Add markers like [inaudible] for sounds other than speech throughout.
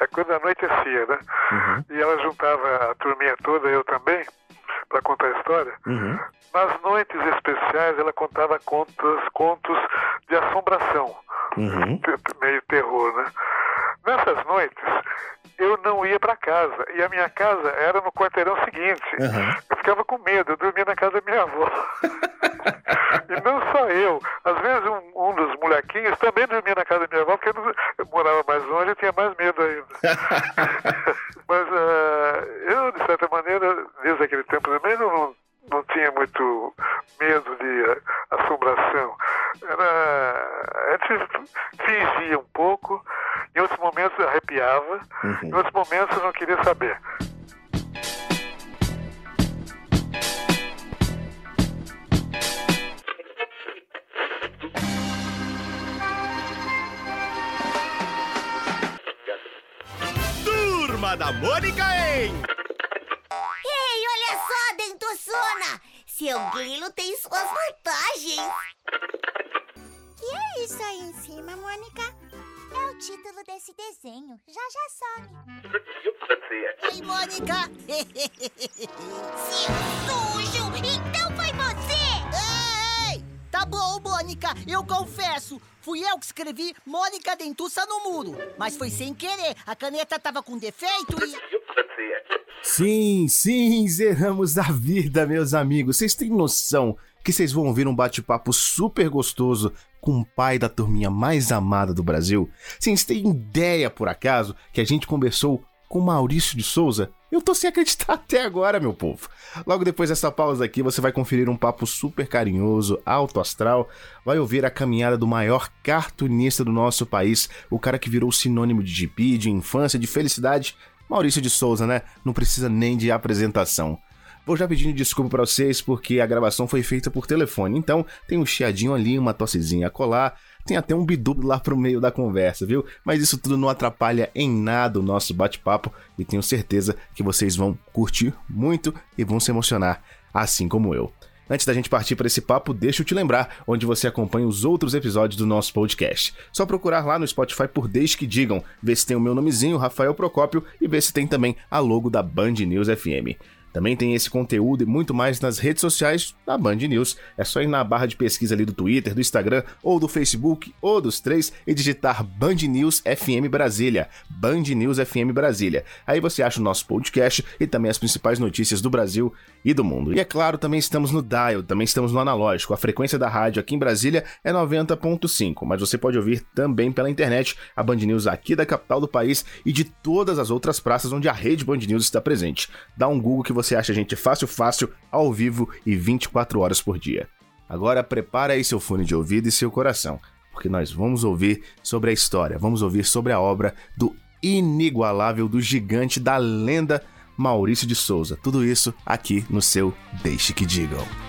É quando a noite é né? Uhum. E ela juntava a turminha toda, eu também, para contar a história. Uhum. Nas noites especiais, ela contava contos, contos de assombração, Uhum. [laughs] meio terror, né? Nessas noites, eu não ia para casa. E a minha casa era no quarteirão seguinte. Aham. Eu ficava com medo, eu dormia na casa da minha avó. e não só eu. Às vezes um, um dos molequinhos também dormia na casa da minha avó, porque eu, não- eu morava mais longe e tinha mais medo ainda. [laughs] Mas ah, eu, de certa maneira, desde aquele tempo também não, não, tinha muito medo de ah, assombração. Era, a gente fingia um pouco, em outros momentos arrepiava, em outros momentos eu não queria saber. Mônica, eu confesso. Fui eu que escrevi Mônica Dentuça no muro. Mas foi sem querer. A caneta tava com defeito e. Sim, sim, zeramos a vida, meus amigos. Vocês têm noção que vocês vão ouvir um bate-papo super gostoso com o pai da turminha mais amada do Brasil? Vocês têm ideia, por acaso, que a gente conversou com Maurício de Souza? Eu tô sem acreditar [laughs] até agora, meu povo. Logo depois dessa pausa aqui, você vai conferir um papo super carinhoso, alto astral, vai ouvir a caminhada do maior cartunista do nosso país, o cara que virou sinônimo de GP, de infância, de felicidade, Maurício de Souza, né? Não precisa nem de apresentação. Vou já pedindo desculpa pra vocês porque a gravação foi feita por telefone, então tem um chiadinho ali, uma tossezinha a colar, tem até um bidu lá pro meio da conversa, viu? Mas isso tudo não atrapalha em nada o nosso bate-papo e tenho certeza que vocês vão curtir muito e vão se emocionar, assim como eu. Antes da gente partir para esse papo, deixa eu te lembrar onde você acompanha os outros episódios do nosso podcast. Só procurar lá no Spotify por Desde que Digam, ver se tem o meu nomezinho, Rafael Procópio, e ver se tem também a logo da Band News FM. Também tem esse conteúdo e muito mais nas redes sociais da Band News. É só ir na barra de pesquisa ali do Twitter, do Instagram, ou do Facebook, ou dos três, e digitar Band News FM Brasília. Band News FM Brasília. Aí você acha o nosso podcast e também as principais notícias do Brasil e do mundo. E é claro, também estamos no Dial, também estamos no analógico. A frequência da rádio aqui em Brasília é 90.5, mas você pode ouvir também pela internet a Band News aqui da capital do país e de todas as outras praças onde a rede Band News está presente. Dá um Google que você acha a gente fácil, fácil, ao vivo e 24 horas por dia. Agora prepara aí seu fone de ouvido e seu coração, porque nós vamos ouvir sobre a história, vamos ouvir sobre a obra do inigualável, do gigante, da lenda Maurício de Souza. Tudo isso aqui no seu Deixe que Digam.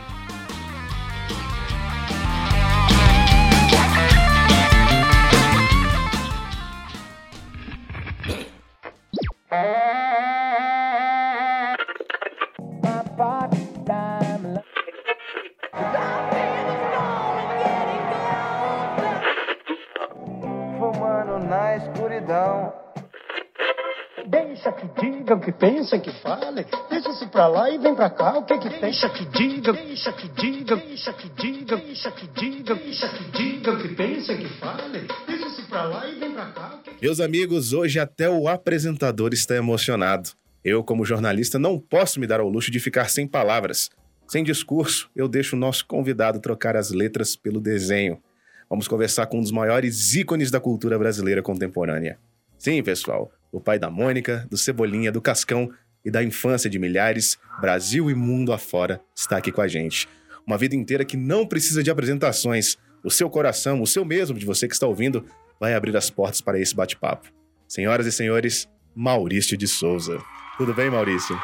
O que fale. Deixa isso pra lá e vem pra cá. O que que deixa que diga, deixa que diga, deixa que diga, deixa que diga, deixa que diga o que pensa, que fale. Deixa isso pra lá e vem pra cá. O que que... Meus amigos, hoje até o apresentador está emocionado. Eu, como jornalista, não posso me dar ao luxo de ficar sem palavras. Sem discurso, eu deixo o nosso convidado trocar as letras pelo desenho. Vamos conversar com um dos maiores ícones da cultura brasileira contemporânea. Sim, pessoal, o pai da Mônica, do Cebolinha, do Cascão e da infância de milhares, Brasil e mundo afora, está aqui com a gente. Uma vida inteira que não precisa de apresentações. O seu coração, o seu mesmo, de você que está ouvindo, vai abrir as portas para esse bate-papo. Senhoras e senhores, Maurício de Souza. Tudo bem, Maurício?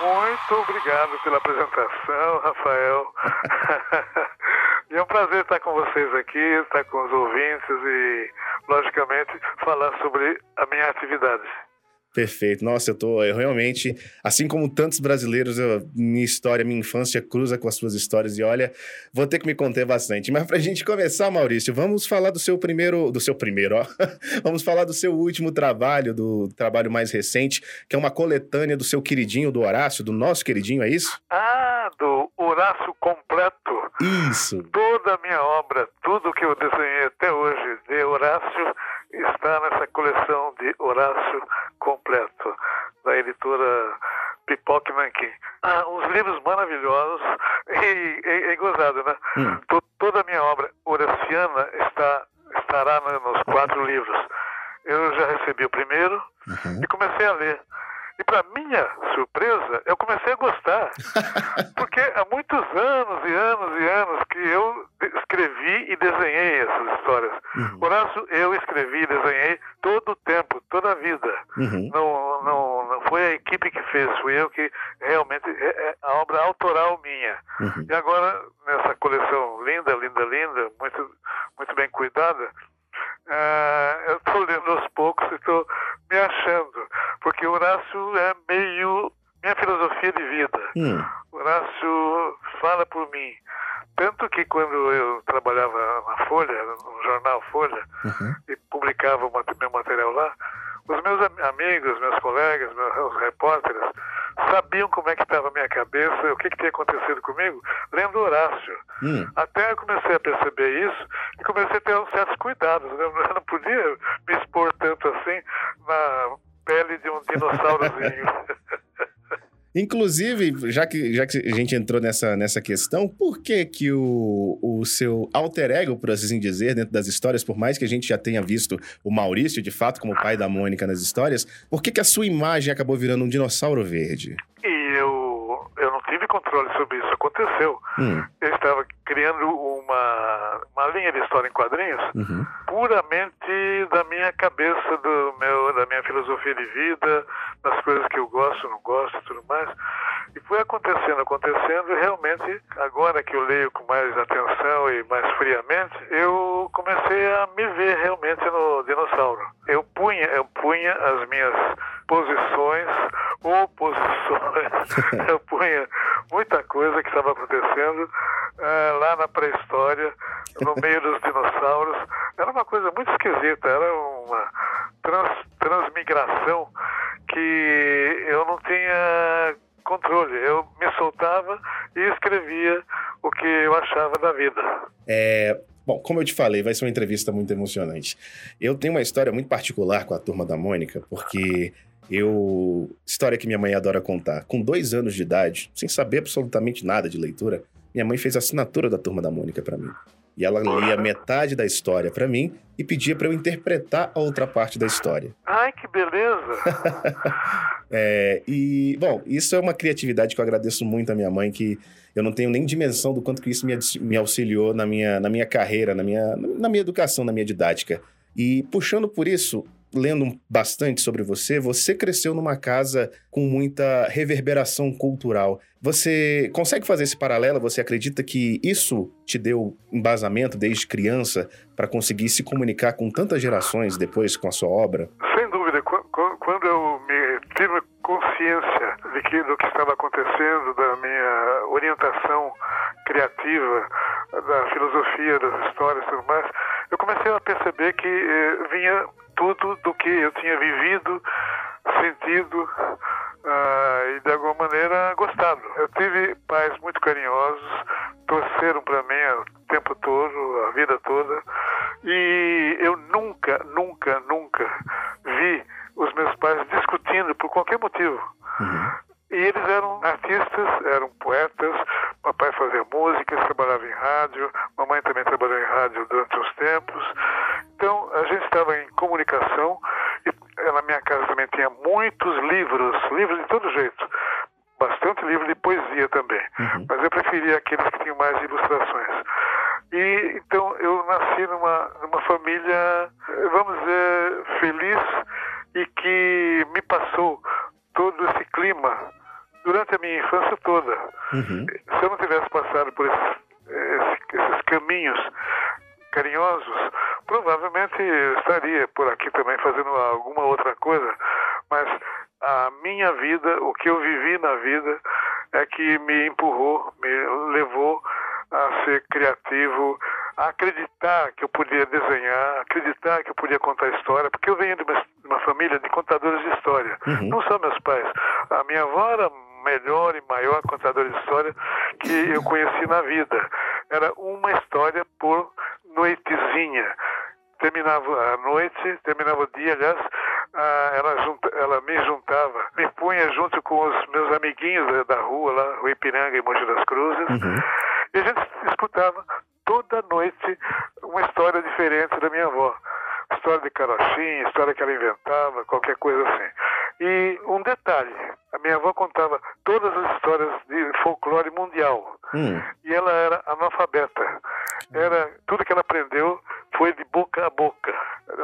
Muito obrigado pela apresentação, Rafael. [laughs] e é um prazer estar com vocês aqui, estar com os ouvintes e, logicamente, falar sobre a minha atividade. Perfeito. Nossa, eu tô eu realmente, assim como tantos brasileiros, eu- minha história, minha infância cruza com as suas histórias e olha, vou ter que me conter bastante. Mas pra gente começar, Maurício, vamos falar do seu primeiro, do seu primeiro, ó. [laughs] vamos falar do seu último trabalho, do trabalho mais recente, que é uma coletânea do seu queridinho, do Horácio, do nosso queridinho, é isso? Ah, do Horácio Completo. Isso. Toda a minha obra, tudo que eu desenhei até hoje de Horácio, está nessa coleção de Horácio Completo, da editora Pipoque Nanquim. Ah, uns livros maravilhosos e, e, e gozado, né? Hum. To- toda a minha obra horaciana está, estará no- nos quatro livros. Eu já recebi o primeiro Uhum. e comecei a ler. E para minha surpresa, eu comecei a gostar. [laughs] Porque há muitos anos e anos e anos que eu escrevi e desenhei essas histórias. Uhum. Horácio, eu escrevi e desenhei todo o tempo, toda a vida. Uhum. Não, não, não foi a equipe que fez, fui eu que realmente é, é a obra autoral minha. Uhum. E agora, nessa coleção linda, linda, linda, muito, muito bem cuidada, ah, eu estou lendo aos poucos e estou me achando. Porque Horácio é meio minha filosofia de vida. Hum. Horácio fala por mim. Tanto que quando eu trabalhava na Folha, no jornal Folha, Uhum. e publicava o meu material lá, os meus am- amigos, meus colegas, meus repórteres, sabiam como é que estava a minha cabeça, o que, que tinha acontecido comigo, lendo Horácio. Hum. Até eu comecei a perceber isso e comecei a ter uns certos cuidados. né? Eu não podia me expor tanto assim na pele de um dinossaurozinho. [laughs] Inclusive, já que, já que a gente entrou nessa, nessa questão, por que que o, o seu alter ego, por assim dizer, dentro das histórias, por mais que a gente já tenha visto o Maurício, de fato, como pai da Mônica nas histórias, por que que a sua imagem acabou virando um dinossauro verde? e eu, eu não tive controle sobre isso, aconteceu. Hum, Eu estava criando uma, uma linha de história em quadrinhos uhum, puramente da minha cabeça, do meu, da minha filosofia de vida, das coisas que eu gosto, não gosto e tudo mais. E foi acontecendo, acontecendo, e realmente, agora que eu leio com mais atenção e mais friamente, eu comecei a me ver realmente no dinossauro. Eu punha, eu punha as minhas posições, oposições, [laughs] eu punha muita coisa que estava acontecendo ah, lá na pré-história, no meio dos dinossauros. Era uma coisa muito esquisita, era uma trans- transmigração que eu não tinha controle. Eu me soltava e escrevia o que eu achava da vida. É, bom, como eu te falei, vai ser uma entrevista muito emocionante. Eu tenho uma história muito particular com a turma da Mônica, porque eu. História que minha mãe adora contar. Com dois anos de idade, sem saber absolutamente nada de leitura, minha mãe fez a assinatura da turma da Mônica pra mim. E ela lia metade da história pra mim e pedia pra eu interpretar a outra parte da história. Ai, que beleza! [laughs] É, e, bom, isso é uma criatividade que eu agradeço muito à minha mãe, que eu não tenho nem dimensão do quanto que isso me, me auxiliou na minha, na minha carreira, na minha, na minha educação, na minha didática. E puxando por isso, lendo bastante sobre você, você cresceu numa casa com muita reverberação cultural. Você consegue fazer esse paralelo? Você acredita que isso te deu embasamento desde criança para conseguir se comunicar com tantas gerações depois com a sua obra? Sem dúvida, qu- qu- quando eu me tive consciência de que, do que estava acontecendo, da minha orientação criativa, da filosofia, das histórias e tudo mais, eu comecei a perceber que eh, vinha tudo do que eu tinha vivido, sentido ah, e de alguma maneira gostado. Eu tive pais muito carinhosos, torceram para mim o tempo todo, a vida toda, e eu nunca, nunca, nunca vi os meus pais discutindo por qualquer motivo. E eles eram artistas, eram poetas. Papai fazia músicas, trabalhava em rádio. Mamãe também trabalhou em rádio durante uns tempos. Então a gente estava em comunicação. E eh, na minha casa também tinha muitos livros, livros de todo jeito. Bastante livro de poesia também. Mas eu preferia aqueles que tinham mais ilustrações. E então eu nasci numa, numa família, eh, vamos dizer, feliz e que me passou todo esse clima durante a minha infância toda. Uhum. Se eu não tivesse passado por esses, esses, esses caminhos carinhosos, provavelmente eu estaria por aqui também fazendo alguma outra coisa. mas a minha vida, o que eu vivi na vida, é que me empurrou, me levou a ser criativo, a acreditar que eu podia desenhar, acreditar que eu podia contar história, porque eu venho de uma, de uma família de contadores de história. Uhum. Não só meus pais. A minha avó era melhor e maior contadora de história que eu conheci na vida. Era uma história por noitezinha. Terminava a noite, terminava o dia, aliás, ela, junta- ela me juntava, me punha junto com os meus amiguinhos da, rua, lá, Rua Ipiranga e Mogi das Cruzes, Uhum. e a gente escutava toda noite uma história diferente da minha avó. História de carochinha, história que ela inventava, qualquer coisa assim. E um detalhe, a minha avó contava todas as histórias de folclore mundial. Hum. E ela era analfabeta. Era, tudo que ela aprendeu foi de boca a boca.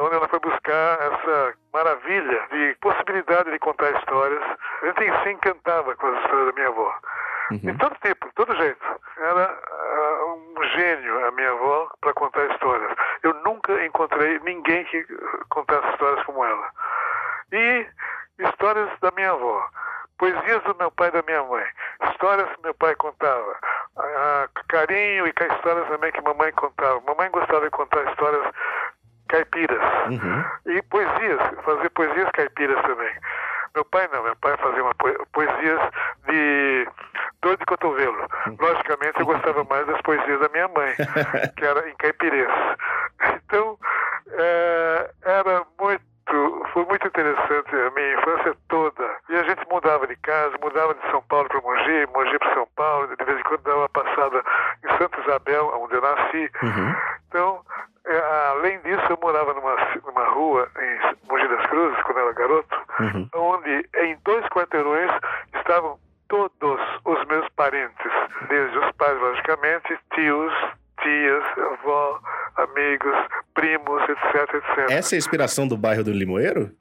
Onde ela foi buscar essa maravilha de possibilidade de contar histórias. A gente se encantava com as histórias da minha avó. De Uhum. todo tipo, de todo jeito. Era ah, um gênio a minha avó para contar histórias. Eu nunca encontrei ninguém que contasse histórias como ela. E histórias da minha avó, poesias do meu pai e da minha mãe, histórias que meu pai contava, ah, carinho e histórias também que mamãe contava. Mamãe gostava de contar histórias caipiras. Uhum. E poesias, fazer poesias caipiras também. Meu pai não, meu pai fazia uma poe- poesias de dor de cotovelo. Logicamente eu gostava mais das poesias da minha mãe, [laughs] que era em caipirês. Então, eh, era foi muito interessante a minha infância toda. E a gente mudava de casa, mudava de São Paulo para Mogi, Mogi para São Paulo, de vez em quando dava uma passada em Santa Isabel, onde eu nasci. Uhum. Então, é, além disso, eu morava numa, numa rua em Mogi das Cruzes, quando eu era garoto, Uhum. onde em dois quarteirões estavam todos os meus parentes, desde os pais, logicamente, tios, tias, avó, amigos, etc, etc. Essa é a inspiração do bairro do Limoeiro? [laughs]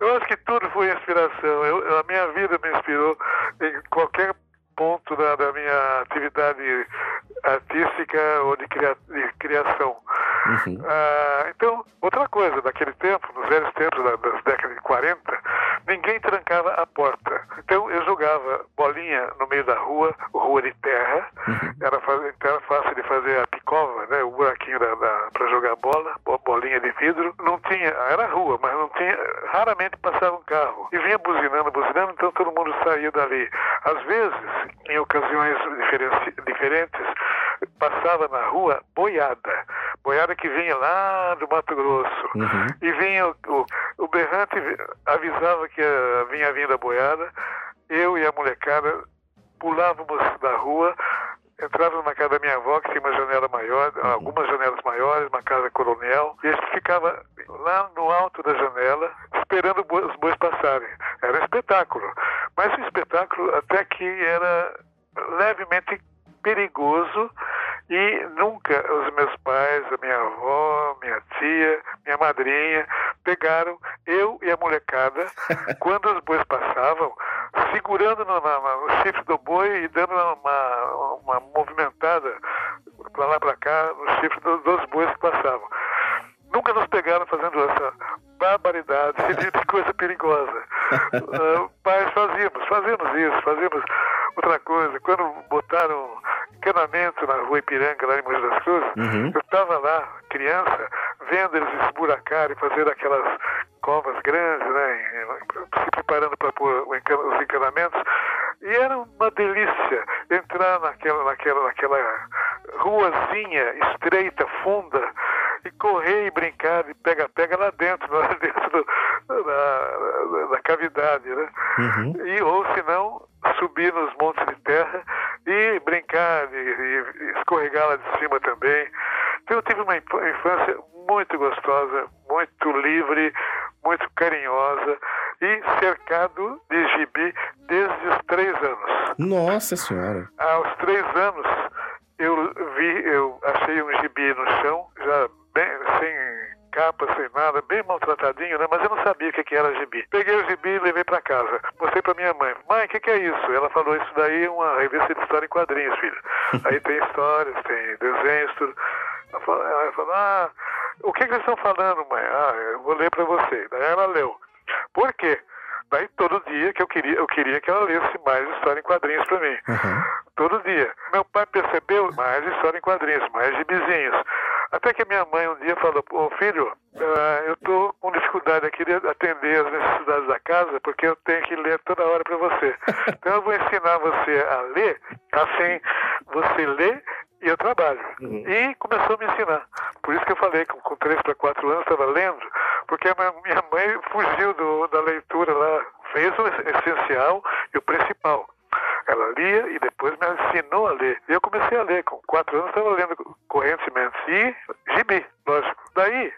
Eu acho que tudo foi inspiração. Eu- a minha vida me inspirou em qualquer ponto da, da minha atividade artística ou de, cria- de criação. Uhum. Ah, então, outra coisa, naquele tempo, nos velhos tempos da- das décadas de 40, ninguém trancava a porta. Então eu jogava bolinha no meio da rua, rua de terra, era, fa- então era fácil de fazer a picova, né, o buraquinho da, para jogar bola, bo- bolinha de vidro. Não tinha, era rua, mas não tinha, raramente passava um carro. E vinha buzinando, buzinando, então todo mundo saía dali. Às vezes, em ocasiões diferentes, passava na rua boiada. Boiada que vinha lá do Mato Grosso. Uhum. E vinha o, o, o berrante avisava que vinha vindo a boiada. Eu e a molecada pulávamos da rua, entrávamos na casa da minha avó, que tinha uma janela maior, algumas janelas maiores, uma casa coronel, e a gente ficava lá no alto da janela, esperando os bois passarem. Era um espetáculo. Mas um espetáculo até que era levemente perigoso e nunca os meus pais, a minha avó, minha tia, minha madrinha pegaram eu e a molecada [laughs] quando os bois passavam, segurando no, no chifre do boi e dando uma, uma movimentada para lá para cá no chifre do- dos bois que passavam. Nunca nos pegaram fazendo essa barbaridade de [laughs] coisa perigosa. Ah, [laughs] fazíamos isso, fazíamos outra coisa. Quando botaram encanamento na rua Ipiranga, lá em Mogi das Cruzes, Uhum. eu estava lá, criança, vendo eles esburacarem, fazer aquelas covas grandes, né, se preparando para pôr os encanamentos. E era uma delícia entrar naquela, naquela, naquela ruazinha estreita, funda, e correr e brincar de pega-pega lá dentro, cavidade, né? Uhum. E, ou se não, subir nos montes de terra e brincar, e escorregar lá de cima também. Então eu tive uma inf- infância muito gostosa, muito livre, muito carinhosa e cercado de gibi desde os três anos. Nossa senhora. Aos três anos, eu vi, eu achei um gibi no chão, já bem, sem capa, sem nada, bem maltratadinho, né? Mas eu não sabia o que, que era gibi. Peguei o gibi e levei para casa. Mostrei para minha mãe. Mãe, o que, que é isso? Ela falou, isso daí é uma revista de história em quadrinhos, filho. [laughs] Aí tem histórias, tem desenhos, tudo. Ela falou, ela falou, ah, o que, que eles estão falando, mãe? Ah, eu vou ler para você. Daí ela leu. Por quê? Daí todo dia que eu queria, eu queria que ela lesse mais história em quadrinhos para mim. Aham. Todo dia. Meu pai percebeu mais história em quadrinhos, mais gibizinhos. Até que minha mãe um dia falou, ô filho, ah, eu tô com dificuldade aqui de atender as necessidades da casa, porque eu tenho que ler toda hora para você. [laughs] Então eu vou ensinar você a ler, assim você lê e eu trabalho. E começou a me ensinar. Por isso que eu falei que com 3 para 4 anos estava lendo, porque a minha- minha mãe fugiu do- da leitura lá, fez o essencial e o principal. Ela lia e depois me ensinou a ler. E eu comecei a ler. Com quatro anos estava lendo correntemente. E gibi, lógico. Daí,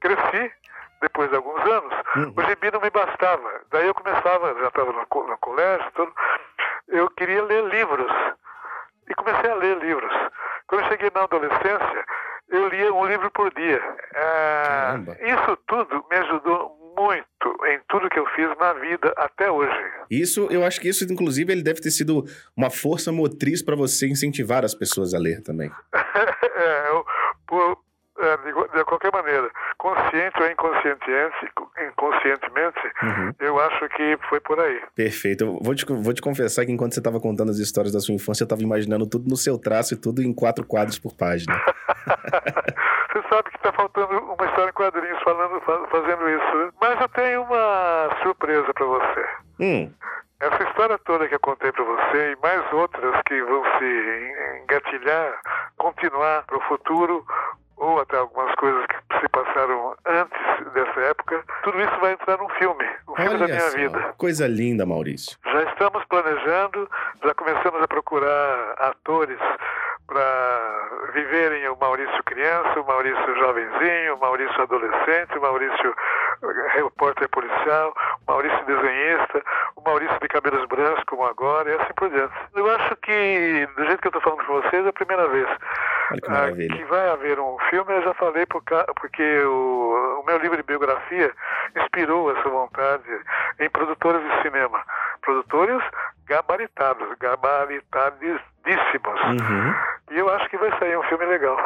cresci. Depois de alguns anos, o gibi não me bastava. Daí eu começava, já estava no, co- no colégio, tudo, eu queria ler livros. E comecei a ler livros. Quando eu cheguei na adolescência, eu lia um livro por dia. Ah, isso tudo me ajudou muito em tudo que eu fiz na vida até hoje. Isso, eu acho que isso, inclusive, ele deve ter sido uma força motriz para você incentivar as pessoas a ler também. [laughs] é, eu, por, é, de, de qualquer maneira, consciente ou inconscientemente, inconscientemente, Uhum. eu acho que foi por aí. Perfeito. Eu vou te, vou te confessar que enquanto você estava contando as histórias da sua infância, eu estava imaginando tudo no seu traço e tudo em quatro quadros por página. [laughs] Você sabe que está faltando uma história em quadrinhos falando, fa- fazendo isso. né? Mas eu tenho uma surpresa para você. Hum, Essa história toda que eu contei para você e mais outras que vão se continuar para o futuro, ou até algumas coisas que se passaram antes dessa época, tudo isso vai entrar num filme, um filme da olha minha só. vida. Coisa linda, Maurício. Já estamos planejando, já começamos a procurar atores para viverem o Maurício criança, o Maurício jovenzinho, o Maurício adolescente, o Maurício eh, repórter policial, o Maurício desenhista, Maurício de cabelos brancos, como agora, e assim por diante. Eu acho que, do jeito que eu estou falando com vocês, é a primeira vez. Olha que Ah, que vai haver um filme, eu já falei por ca- porque o, o meu livro de biografia inspirou essa vontade em produtores de cinema. Produtores gabaritados, gabaritadíssimos. Uhum. E eu acho que vai sair um filme legal.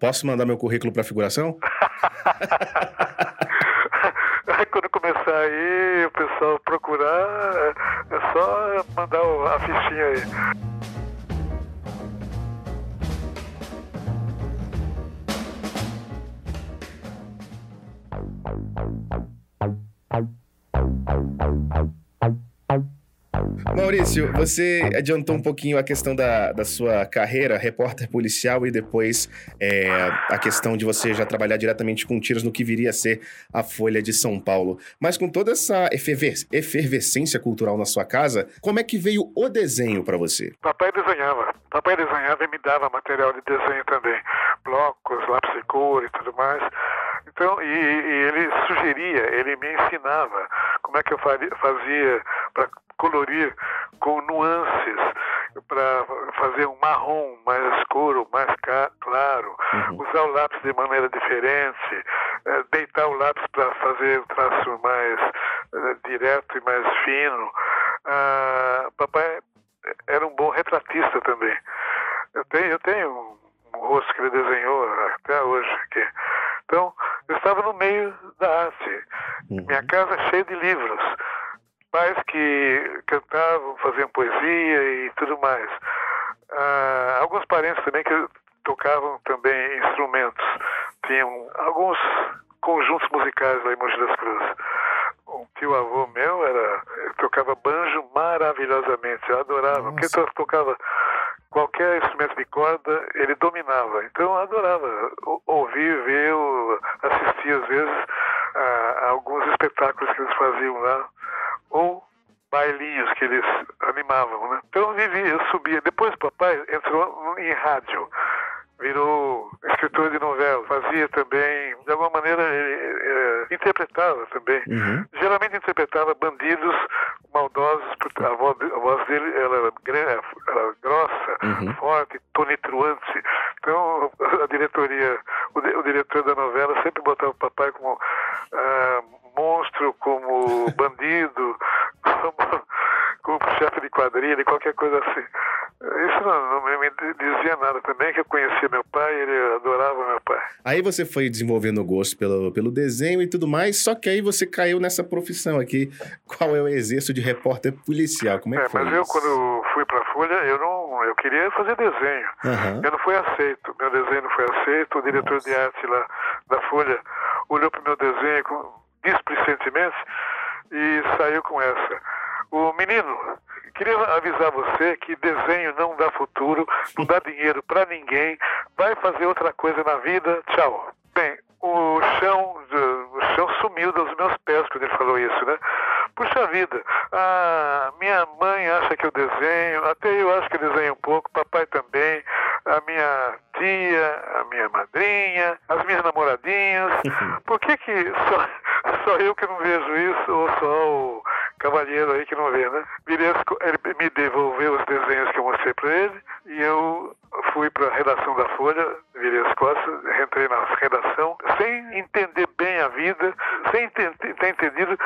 Posso mandar meu currículo para figuração? [laughs] Quando começar aí, o pessoal procurar, é só mandar a fichinha aí. Maurício, você adiantou um pouquinho a questão da, da sua carreira, repórter policial, e depois é, a questão de você já trabalhar diretamente com tiros no que viria a ser a Folha de São Paulo. Mas com toda essa eferves- efervescência cultural na sua casa, como é que veio o desenho para você? Papai desenhava. Papai desenhava e me dava material de desenho também. Blocos, lápis de cor e tudo mais. Então, e, e ele sugeria, ele me ensinava como é que eu fazia para colorir com nuances, para fazer um marrom mais escuro, mais claro, Uhum. usar o lápis de maneira diferente, eh, deitar o lápis para fazer o traço mais eh, direto e mais fino. Ah, papai era um bom retratista também. Eu tenho, eu tenho um, um rosto que ele desenhou até hoje aqui. Então, eu estava no meio da arte. Uhum. Minha casa cheia de livros. Pais que cantavam, faziam poesia e tudo mais. Ah, alguns parentes também que tocavam também instrumentos. Tinham alguns conjuntos musicais lá em Mogi das Cruzes. Um tio avô meu era tocava banjo maravilhosamente, eu adorava, porque Nossa. to- tocava qualquer instrumento de corda, ele dominava. Então eu adorava o- ouvir, ver, o- assistir às vezes a, a alguns espetáculos que eles faziam lá, ou bailinhos que eles animavam, né? Então eu vivi, eu subia. Depois o papai entrou em rádio virou escritor de novela, fazia também, de alguma maneira, eh, interpretava também. Uhum. Geralmente interpretava bandidos maldosos, porque a voz, a voz dele era, era grossa, Uhum. forte, tonitruante. Então, [laughs] a diretoria, o, o diretor da novela sempre botava o papai como ah, monstro, como bandido, como, como chefe de quadrilha, qualquer coisa assim. Isso não, não me dizia nada também, que eu conhecia meu pai, ele adorava meu pai. Aí você foi desenvolvendo o gosto pelo, pelo desenho e tudo mais, só que aí você caiu nessa profissão aqui. Qual é o exercício de repórter policial? Como é, que foi mas eu isso? quando fui pra Folha, eu não, eu queria fazer desenho. Aham. Eu não fui aceito, meu desenho não foi aceito, o diretor de arte lá da Folha olhou pro meu desenho com displicentemente e saiu com essa. O menino, queria avisar você que desenho não dá futuro, não dá dinheiro pra ninguém, vai fazer outra coisa na vida, tchau. Bem, o chão, o chão sumiu dos meus pés quando ele falou isso, né? Puxa vida, a minha mãe acha que eu desenho, até eu acho que eu desenho um pouco, papai também, a minha tia, a minha madrinha, as minhas namoradinhas. Por que que só, [laughs] só eu que não vejo isso, ou só o cavalheiro aí que não vê, né? Ele me devolveu os desenhos que eu mostrei para ele e eu fui para a redação da Folha, virei as costas, entrei na redação, sem entender bem a vida, sem ter entendido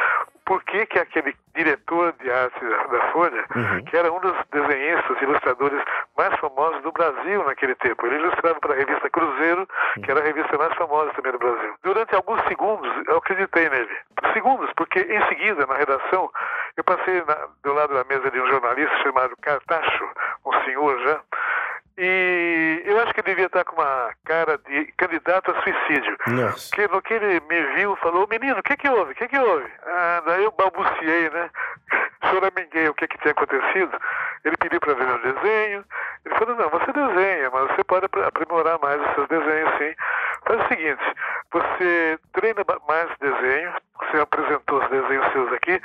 por que que aquele diretor de arte da, da Folha, que era um dos desenhistas, ilustradores mais famosos do Brasil naquele tempo, ele ilustrava para a revista Cruzeiro, que era a revista mais famosa também do Brasil. Durante alguns segundos, eu acreditei nele. Segundos, porque em seguida, na redação, eu passei na- do lado da mesa de um jornalista chamado Cartacho, um senhor já, e eu acho que ele devia estar com uma cara de candidato a suicídio. Nossa. Que no que ele me viu, falou, menino, o que que houve? O que que houve? Ah, daí eu balbuciei, né? Choraminguei o que que tinha acontecido. Ele pediu para ver meu desenho. Ele falou, não, você desenha, mas você pode apr- aprimorar mais os seus desenhos, sim. Faz o seguinte, você treina mais desenho, você apresentou os desenhos seus aqui,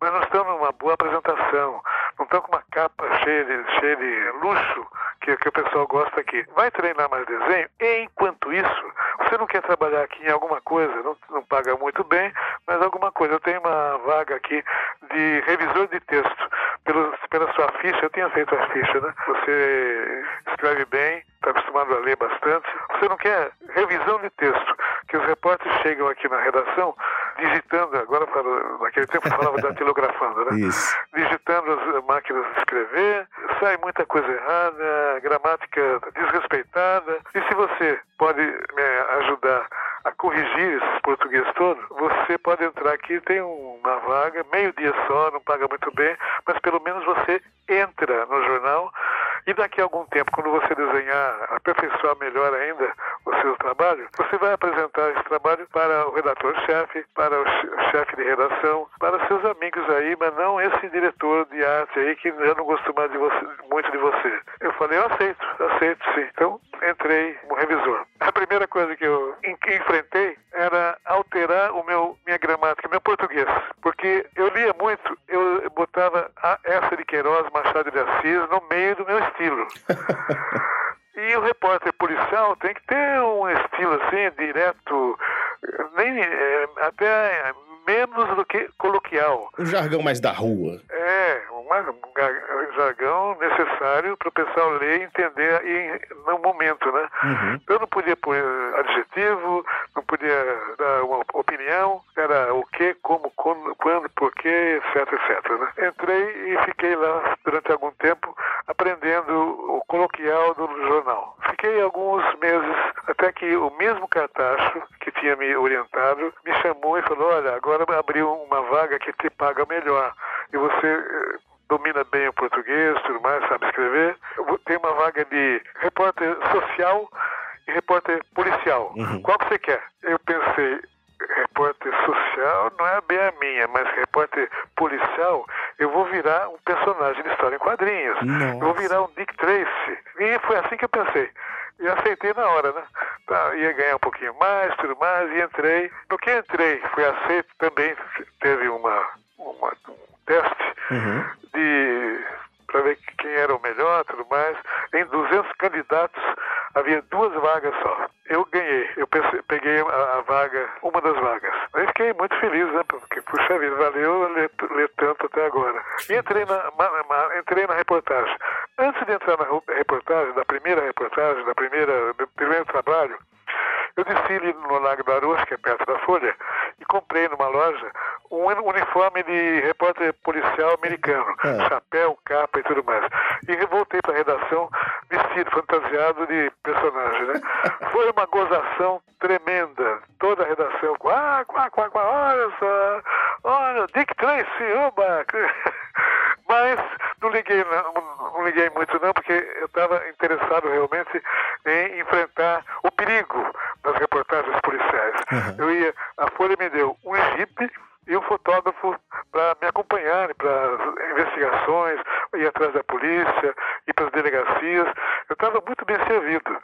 mas nós estamos numa boa apresentação. Não estamos com uma capa cheia de, cheia de luxo que, que o pessoal gosta aqui. Vai treinar mais desenho e, enquanto isso, você não quer trabalhar aqui em alguma coisa, não, não paga muito bem, mas alguma coisa. Eu tenho uma vaga aqui de revisor de texto. Pelo, pela sua ficha, eu tinha feito a ficha, né? Você escreve bem, está acostumado a ler bastante. Você não quer revisão de texto, que os repórteres chegam aqui na redação digitando, agora falo- naquele tempo falava datilografando, né? Isso. digitando as máquinas de escrever, sai muita coisa errada, gramática desrespeitada. E se você pode me ajudar a corrigir esses portugueses todos, você pode entrar aqui, tem uma vaga, meio dia só, não paga muito bem, mas pelo menos você entra no jornal e daqui a algum tempo, quando você desenhar, aperfeiçoar melhor ainda o seu trabalho, você vai apresentar esse trabalho para o redator-chefe, para o che- o chefe de redação, para seus amigos aí, mas não esse diretor de arte aí que já não gostou mais de você, muito de você. Eu falei, eu aceito, aceito sim. Então, entrei como revisor. A primeira coisa que eu enfrentei era alterar o meu minha gramática, meu português, porque eu lia muito, eu botava a essa de Queiroz, Machado de Assis no meio do meu estilo. E o repórter policial tem que ter um estilo assim, direto, nem, eh, até menos do que coloquial. Um jargão mais da rua. É, um jargão necessário para o pessoal ler e entender e, no momento, né? Uhum. Eu não podia pôr adjetivo, não podia dar uma opinião, era o que, como, quando, quando porquê, etc, etc. Né? Entrei e fiquei lá durante algum tempo aprendendo o coloquial do jornal. Fiquei alguns meses até que o mesmo Cartacho, que tinha me orientado, me chamou e falou, olha, agora abriu uma vaga que te paga melhor e você eh, domina bem o português, tudo mais, sabe escrever. Tem uma vaga de repórter social e repórter policial. Qual que você quer? Eu pensei, repórter social não é bem a minha, mas repórter policial, eu vou virar um personagem de história em quadrinhos. Eu vou virar um Dick Tracy. E foi assim que eu pensei. E aceitei na hora, né? Tá, ia ganhar um pouquinho mais, tudo mais, e entrei. No que entrei, fui aceito, também teve uma, uma- um teste Uhum. de para ver quem era o melhor, tudo mais. Em 200 candidatos havia duas vagas só. Eu ganhei, eu peguei a, a vaga, uma das vagas. Aí fiquei muito feliz, né? Porque puxa vida, valeu ler, ler tanto até agora. E entrei na, ma- ma- entrei na reportagem. Antes de entrar na reportagem, da primeira reportagem, da primeira, do primeiro trabalho, eu desci ali no Lago da Arocha, que é perto da Folha, e comprei numa loja um uni- uniforme de repórter policial americano. Ah. Chapéu, capa e tudo mais. e voltei para a redação vestido, fantasiado de personagem, né? [laughs] Foi uma gozação tremenda. Toda a redação, quá, quá, quá, quá, olha só, olha, Dick Tracy, oba! [laughs] Mas não liguei, não, não liguei muito não, porque eu estava interessado realmente em enfrentar o perigo das reportagens policiais. Eu ia, a Folha me deu um jipe e um fotógrafo para me acompanhar para investigações, ir atrás da polícia, ir para as delegacias. Eu estava muito bem servido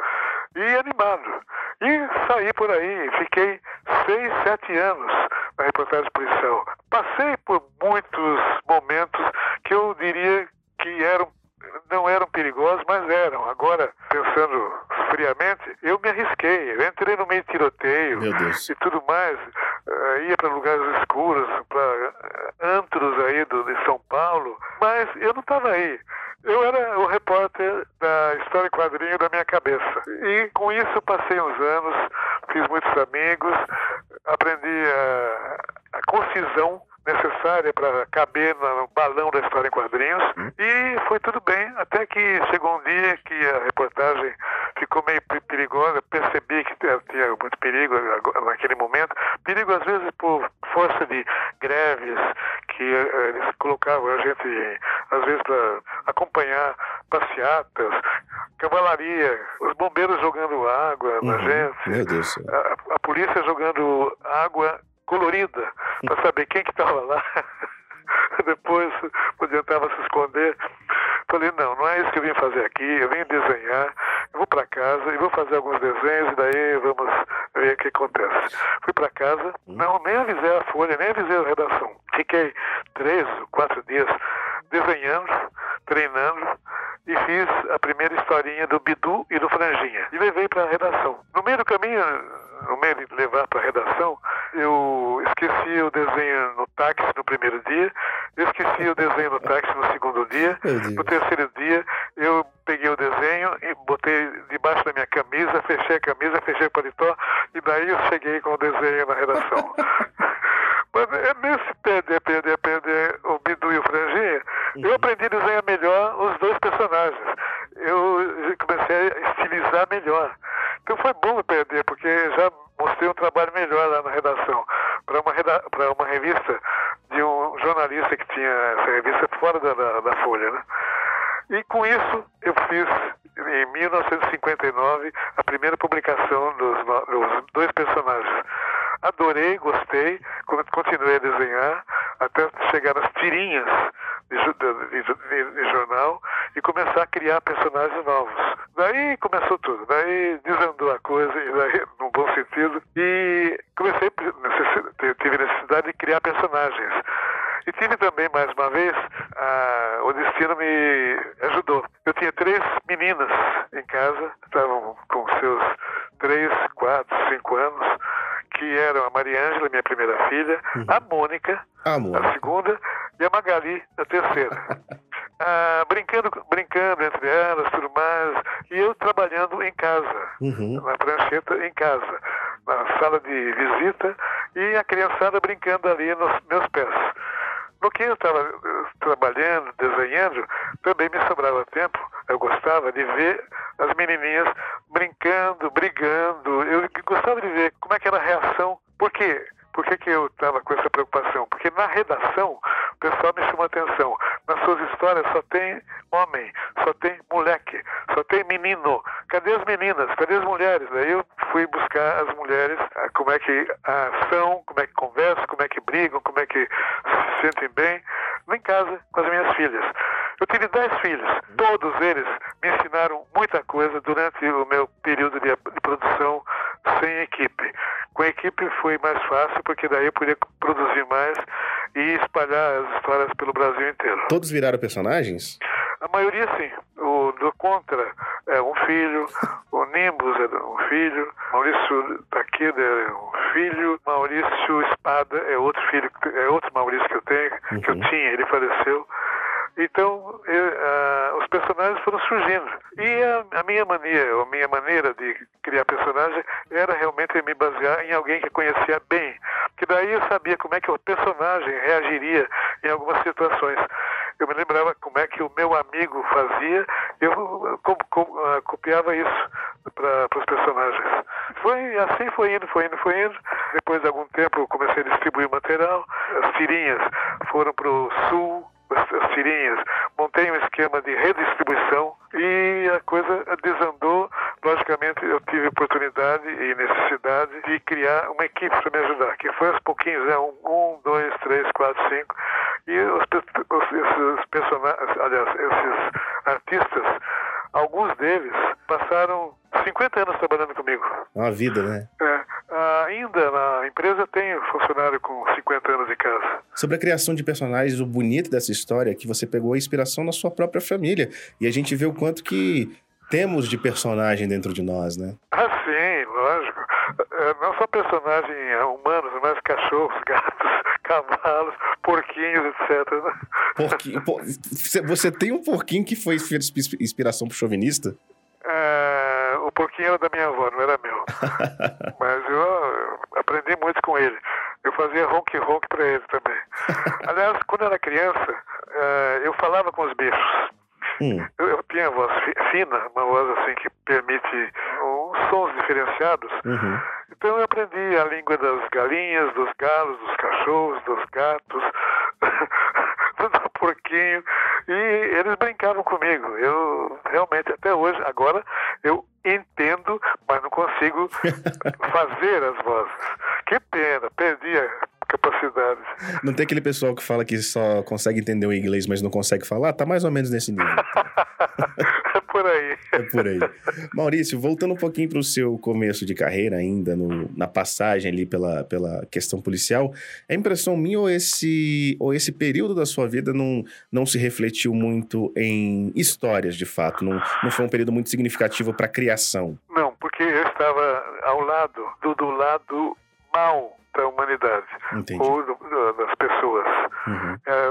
e animado. E saí por aí, fiquei seis, sete anos na reportagem policial. Passei por muitos momentos que eu diria que eram não eram perigosos, mas eram. Agora, pensando friamente, eu me arrisquei. Eu entrei no meio de tiroteio e tudo mais. Eh, ia para lugares escuros, para antros aí do, de São Paulo, mas eu não estava aí. Eu era o repórter da história quadrinho da minha cabeça. E com isso passei uns anos, fiz muitos amigos, aprendi a, a concisão necessária para caber no balão da história em quadrinhos. E foi tudo bem até que chegou um dia que a reportagem ficou meio pe- perigosa. Percebi que tinha muito perigo naquele momento. Perigo às vezes por força de greves que eh, eles colocavam a gente às vezes para acompanhar passeatas cavalaria os bombeiros jogando água na Uhum. gente Meu Deus do céu. a, a polícia jogando água colorida para saber quem que estava lá. [laughs] Depois adiantava se esconder. Falei, não, não é isso que eu vim fazer aqui, eu vim desenhar, eu vou para casa e vou fazer alguns desenhos e daí vamos ver o que acontece. Fui para casa, não, nem avisei a Folha, nem avisei a redação. Fiquei três, quatro dias desenhando, treinando e fiz a primeira historinha do Bidu e do Franjinha. E levei para a redação. No meio do caminho, no meio de levar para a redação, eu esqueci o desenho no táxi no primeiro dia, eu esqueci o desenho no táxi no segundo dia, no terceiro dia eu peguei o desenho e botei debaixo da minha camisa, fechei a camisa, fechei o paletó e daí eu cheguei com o desenho na redação. [laughs] Mas é nesse perder, perder, perder o Bidu e o Franjinha, eu aprendi a desenhar melhor os dois personagens. Eu comecei a estilizar melhor. Então foi bom perder, porque já mostrei um trabalho melhor lá na redação. Para uma, reda uma revista de um jornalista que tinha essa revista fora da, da, da Folha, né? E com isso eu fiz, em 1959, a primeira publicação dos, dos dois personagens. Adorei, gostei, con- continuei a desenhar, até chegar nas tirinhas de, de- de- de- jornal e começar a criar personagens novos. Daí começou tudo, daí desandou a coisa, e daí, [laughs] no bom sentido, e comecei, tive necessidade de criar personagens. E tive também, mais uma vez, a- o destino me ajudou. Eu tinha três meninas em casa, estavam com seus três, quatro, cinco anos, que eram a Mariângela, minha primeira filha, a Mônica, a segunda, e a Magali, a terceira. [laughs] Ah, brincando, brincando entre elas, tudo mais, e eu trabalhando em casa Uhum. na prancheta em casa, na sala de visita e a criançada brincando ali nos meus pés. Que eu estava trabalhando, desenhando, também me sobrava tempo, eu gostava de ver as menininhas brincando, brigando, eu gostava de ver como é que era a reação. Por quê? Por que, que eu estava com essa preocupação? Porque na redação o pessoal me chamou a atenção. Nas suas histórias só tem homem, só tem moleque, só tem menino. Cadê as meninas? Cadê as mulheres? Daí eu fui buscar as mulheres, ah, como é que ah, são, como é que conversam, como é que brigam, como é que se sentem bem, em casa com as minhas filhas. Eu tive dez filhos, todos eles me ensinaram muita coisa durante o meu período de, de produção sem equipe. Com a equipe foi mais fácil, porque daí eu podia produzir mais e espalhar as histórias pelo Brasil inteiro. Todos viraram personagens? A maioria sim. O do Contra é um filho, o Nimbus é um filho, Maurício Taqueda é um filho, Maurício Espada é outro filho, é outro Maurício que eu tenho, que eu Uhum. tinha, ele faleceu. Então, eu, ah, os personagens foram surgindo. E a, a minha mania, a minha maneira de criar personagem era realmente me basear em alguém que conhecia bem. Que daí eu sabia como é que o personagem reagiria em algumas situações. Eu me lembrava como é que o meu amigo fazia, eu uh, copiava isso para os personagens. Foi assim, foi indo, foi indo, foi indo. Depois de algum tempo eu comecei a distribuir material. As tirinhas foram para o sul, as tirinhas. Montei um esquema de redistribuição e a coisa desandou. Logicamente, eu tive oportunidade e necessidade de criar uma equipe para me ajudar, que foi aos pouquinhos, né? Um, um dois, três, quatro, cinco. E os, os, esses personagens, aliás, esses artistas, alguns deles passaram 50 anos trabalhando comigo. Uma vida, né? É. Ainda na empresa tem funcionário com 50 anos de casa. Sobre a criação de personagens, o bonito dessa história é que você pegou a inspiração na sua própria família. E a gente vê o quanto que temos de personagem dentro de nós, né? Ah, sim, lógico. É, não só personagens humanos, mas cachorros, [laughs] gatos, cavalos, porquinhos, etc. Né? Porquinho, por... Você tem um porquinho que foi inspiração pro chauvinista? É, o porquinho era da minha avó, não era meu. [laughs] Mas eu, aprendi muito com ele. Eu fazia ronque-ronque para ele também. [laughs] Aliás, quando eu era criança, eu falava com os bichos. Hum. Eu, eu, tinha voz fina, uma voz assim que permite uns sons diferenciados. Uhum. Então eu aprendi a língua das galinhas, dos galos, dos cachorros, dos gatos, [laughs] do porquinho. E eles brincavam comigo. Eu realmente, até hoje, agora, eu entendo, mas não consigo [laughs] fazer as vozes. Que pena, perdi a capacidade. Não tem aquele pessoal que fala que só consegue entender o inglês, mas não consegue falar? Tá mais ou menos nesse nível. [laughs] é por aí. É por aí. Maurício, voltando um pouquinho para o seu começo de carreira ainda, no, na passagem ali pela, pela questão policial, é impressão minha ou esse, ou esse período da sua vida não, não se refletiu muito em histórias, de fato? Não, não foi um período muito significativo para a criação? Não, porque eu estava ao lado, do, do lado mal da humanidade Entendi. ou do, do, das pessoas. Uhum. É,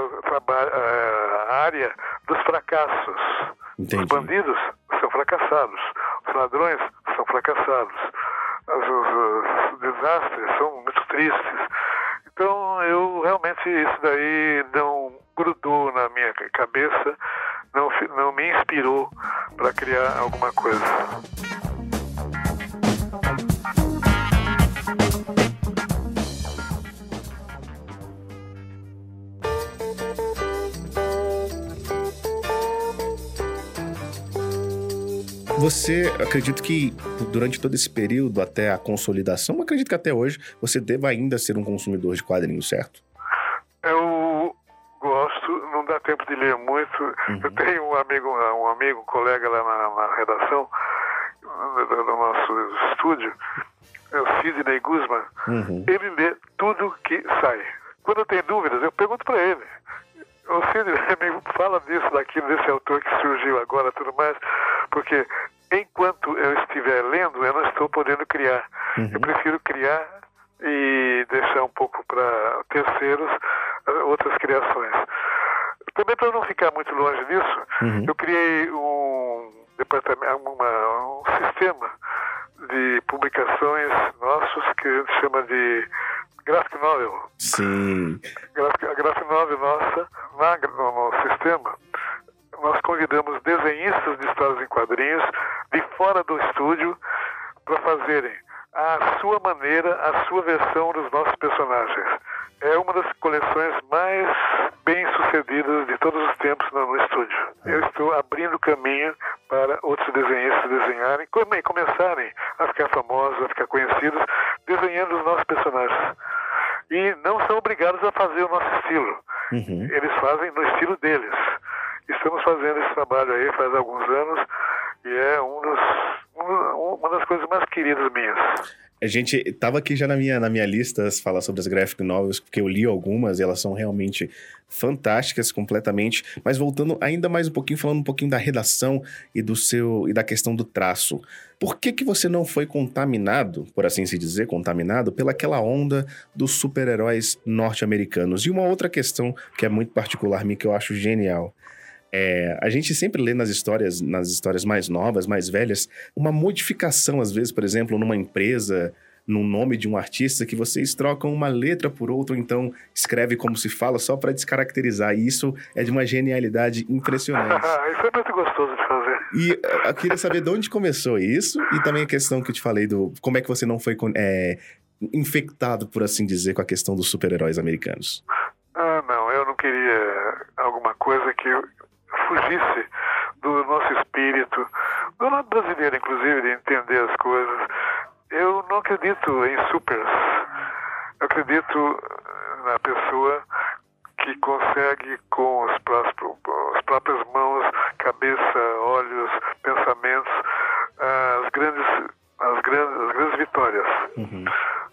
a área dos fracassos. Entendi. Os bandidos são fracassados, os ladrões são fracassados, os, os, os desastres são muito tristes. Então, eu realmente isso daí não grudou na minha cabeça, não, não me inspirou para criar alguma coisa. Você, acredito que durante todo esse período até a consolidação, acredito que até hoje você deva ainda ser um consumidor de quadrinhos, certo? Eu gosto, não dá tempo de ler muito. Uhum. Eu tenho um amigo, um amigo, um colega lá na, na redação do, do nosso estúdio, é o Sidney Guzman. Uhum. Ele lê tudo que sai. Quando eu tenho dúvidas, eu pergunto para ele. O Sidney [laughs] me fala disso, daquilo, desse autor que surgiu agora tudo mais, porque enquanto eu estiver lendo, eu não estou podendo criar. Uhum. Eu prefiro criar e deixar um pouco para terceiros uh, outras criações. Também para não ficar muito longe disso, uhum. eu criei um departamento, uma, um sistema de publicações nossos que a gente chama de Graphic Novel. Sim. A Graphic Novel nossa, na, no, no sistema, nós convidamos desenhistas de histórias em quadrinhos de fora do estúdio para fazerem a sua maneira, a sua versão dos nossos personagens. É uma das coleções mais bem sucedidas de todos os tempos no, estúdio. Eu estou abrindo caminho para outros desenhistas desenharem e começarem a ficar famosos, a ficar conhecidos, desenhando os nossos personagens. E não são obrigados a fazer o nosso estilo. Uhum. Eles fazem no estilo deles. Estamos fazendo esse trabalho aí faz alguns anos e é um dos, um, uma das coisas mais queridas minhas. A gente estava aqui já na minha, na minha lista falar sobre as graphic novels, porque eu li algumas e elas são realmente fantásticas completamente. Mas voltando ainda mais um pouquinho, falando um pouquinho da redação e do seu e da questão do traço. Por que, que você não foi contaminado, por assim se dizer, contaminado pelaquela onda dos super-heróis norte-americanos? E uma outra questão que é muito particular mim, que eu acho genial. É, a gente sempre lê nas histórias, nas histórias mais novas, mais velhas, uma modificação, às vezes, por exemplo, numa empresa, no nome de um artista que vocês trocam uma letra por outra, ou então escreve como se fala só para descaracterizar. E isso é de uma genialidade impressionante. [laughs] isso é muito gostoso de fazer. E eh, eu queria saber de onde começou isso e também a questão que eu te falei do como é que você não foi é, infectado, por assim dizer, com a questão dos super-heróis americanos. Ah, não, eu não queria alguma coisa que fugisse do nosso espírito, do lado brasileiro, inclusive, de entender as coisas. Eu não acredito em supers. Eu acredito na pessoa que consegue com as próprias mãos, cabeça, olhos, pensamentos, as grandes, as grandes, as grandes vitórias. Uhum.